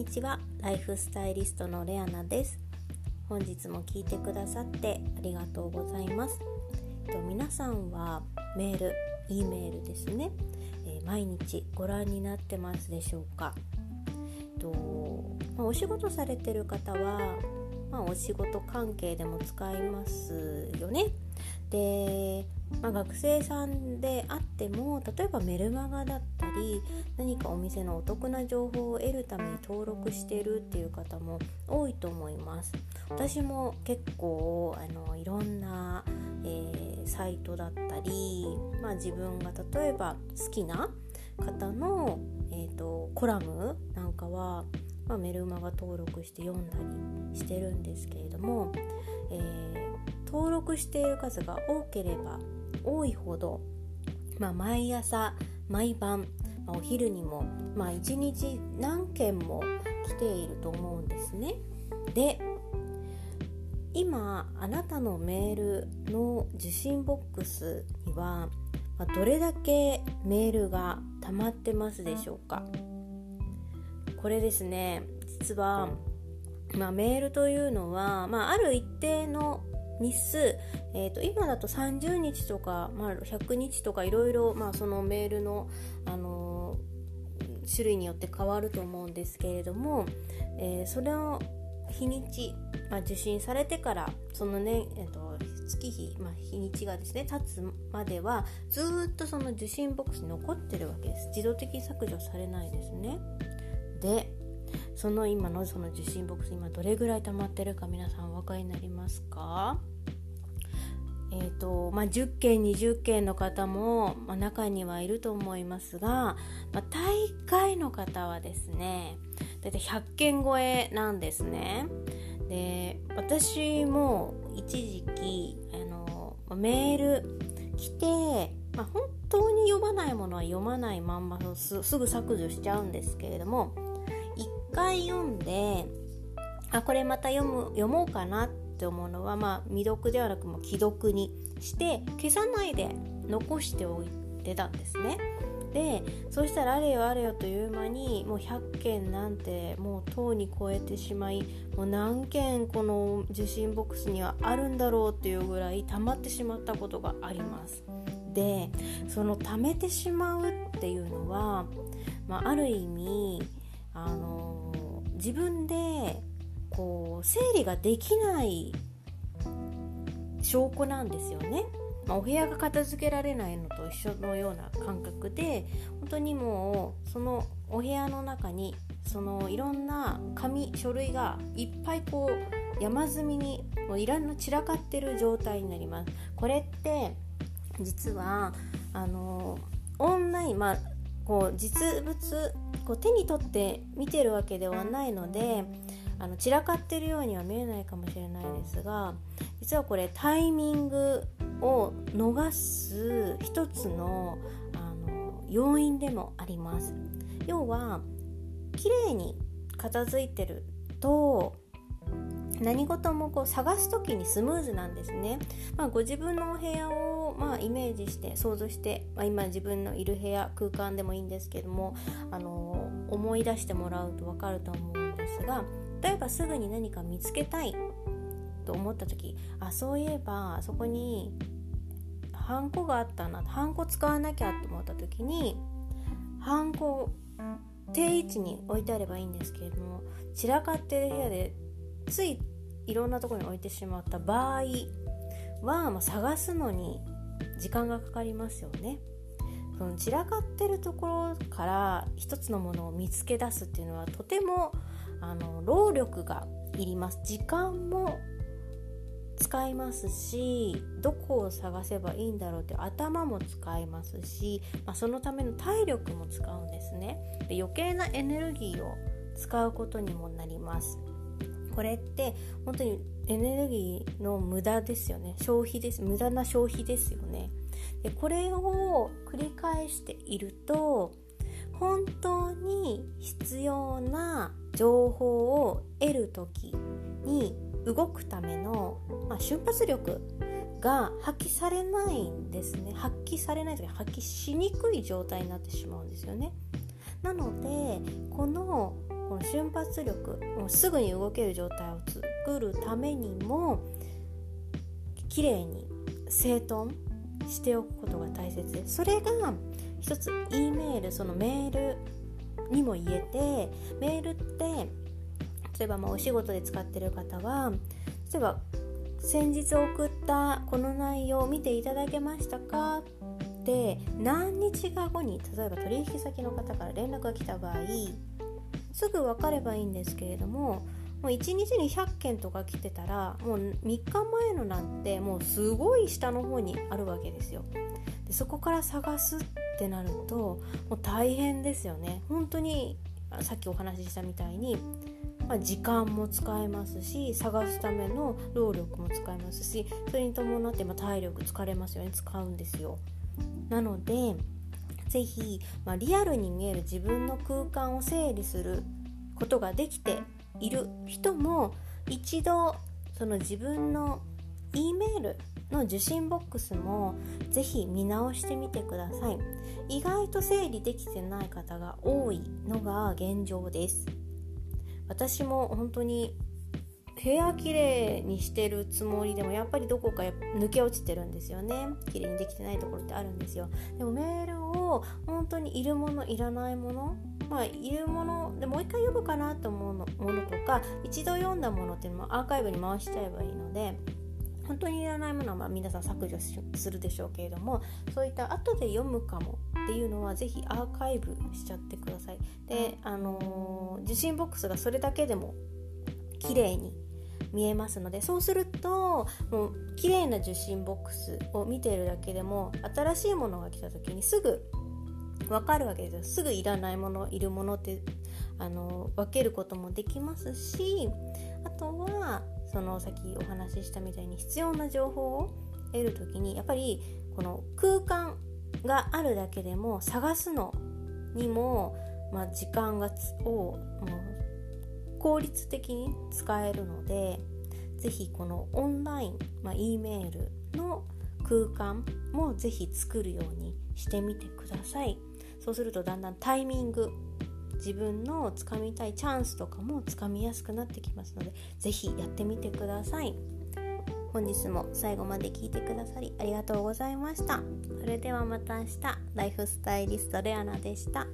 にちは。ライフスタイリストのレアナです。本日も聞いてくださってありがとうございます。と皆さんはメール E メールですね、えー、毎日ご覧になってますでしょうか？と、まあ、お仕事されてる方は、まあ、お仕事関係でも使いますよね。でまあ、学生さんであっても例えばメルマガだったり何かお店のお得な情報を得るために登録してるっていう方も多いと思います。私も結構あのいろんな、えー、サイトだったり、まあ、自分が例えば好きな方の、えーと、コラムなんかは、まあ、メルマガ登録して読んだりしてるんですけれども、えー、登録している数が多ければ多いほど、まあ、毎朝毎晩、まあ、お昼にも、まあ、1日何件も来ていると思うんですね。で今あなたのメールの受信ボックスには、ま、どれだけメールが溜まってますでしょうかこれですね実は、まあ、メールというのは、まあ、ある一定の日数、えーと、今だと30日とか、まあ、100日とかいろいろそのメールの、あのー、種類によって変わると思うんですけれども、えー、それを日にち、まあ、受信されてからそのね、えーと、月日、まあ、日にちがですね経つまではずっとその受信ボックスに残ってるわけです。自動的に削除されないですね。でその今のその受信ボックス今どれぐらい溜まってるか皆さんお分かりになりますか？えーとまあ、10件20件の方も、まあ、中にはいると思いますが、まあ、大概の方はですね大体100件超えなんですね。で私も一時期あのメール来て、まあ、本当に読まないものは読まないまんますぐ削除しちゃうんですけれども1回読んであこれまた読む読もうかなっって思うのは、まあ、未読ではなくもう既読にして消さないで残しておいてたんですね。でそうしたらあれよあれよという間にもう100件なんてもうとうに超えてしまいもう何件この受信ボックスにはあるんだろうっていうぐらい溜まってしまったことがあります。でその溜めてしまうっていうのは、まあ、ある意味あの自分でこう整理ができない証拠なんですよね。まあ、お部屋が片付けられないのと一緒のような感覚で本当にもうそのお部屋の中にそのいろんな紙書類がいっぱいこう山積みにもういろんな散らかってる状態になります。これって実はあのオンライン、まあ、こう実物こう手に取って見てるわけではないのであの散らかってるようには見えないかもしれないですが実はこれタイミングを逃す一つのあの要因でもあります。要は綺麗に片付いてると何事もこう探す時にスムーズなんですね、まあ、ご自分のお部屋をまあイメージして想像して、まあ、今自分のいる部屋空間でもいいんですけどもあの思い出してもらうと分かると思うんですが例えばすぐに何か見つけたいと思った時あそういえばそこにハンコがあったなハンコ使わなきゃと思った時にハンコ定位置に置いてあればいいんですけれども散らかってる部屋でついいろんなとこに置いてしまった場合は、まあ、探すのに時間がかかりますよね。その散らかってるところから一つのものを見つけ出すっていうのはとてもあの労力がいります。時間も使いますしどこを探せばいいんだろうって頭も使いますし、まあ、そのための体力も使うんですね。で余計なエネルギーを使うことにもなります。これって本当にエネルギーの無駄ですよね。消費です。無駄な消費ですよね。でこれを繰り返していると本当に必要な情報を得る時に動くための、まあ、瞬発力が発揮されないんですね。発揮されない時発揮しにくい状態になってしまうんですよね。なのでこのこの瞬発力もうすぐに動ける状態を作るためにも綺麗に整頓しておくことが大切。ですそれが一つ E メールそのメールにも言えてメールって例えばまあお仕事で使ってる方は例えば先日送ったこの内容を見ていただけましたか？って何日か後に例えば取引先の方から連絡が来た場合すぐ分かればいいんですけれどももう1日に100件とか来てたらもう3日前のなんてもうすごい下の方にあるわけですよ。でそこから探すってなるともう大変ですよね。本当にさっきお話ししたみたいに、まあ、時間も使えますし探すための労力も使えますしそれに伴ってま体力疲れますよね。使うんですよ。なので是非、まあ、リアルに見える自分の空間を整理することができている人も一度その自分の E メールの受信ボックスもぜひ見直してみてください。意外と整理できてない方が多いのが現状です。私も本当に部屋きれいにしてるつもりでもやっぱりどこか抜け落ちてるんですよね。綺麗にできてないところってあるんですよ。でもメールを本当にいるものいらないものまあいるものでもう一回読むかなと思うのものとか一度読んだものっていうのもアーカイブに回しちゃえばいいので本当にいらないものはま皆さん削除するでしょうけれどもそういった後で読むかもっていうのはぜひアーカイブしちゃってください。であのー、受信ボックスがそれだけでも綺麗に見えますのでそうするともう綺麗な受信ボックスを見ているだけでも新しいものが来た時にすぐ分かるわけですよ。すぐいらないものいるものってあの分けることもできますしあとはそのさっきお話ししたみたいに必要な情報を得る時にやっぱりこの空間があるだけでも探すのにも、まあ、時間がを効率的に使えるので是非このオンライン、まあ、E メールの空間も是非作るようにしてみてください。そうするとだんだんタイミング自分のつかみたいチャンスとかもつかみやすくなってきますので是非やってみてください。本日も最後まで聞いてくださりありがとうございました。それではまた明日。ライフスタイリストレアナでした。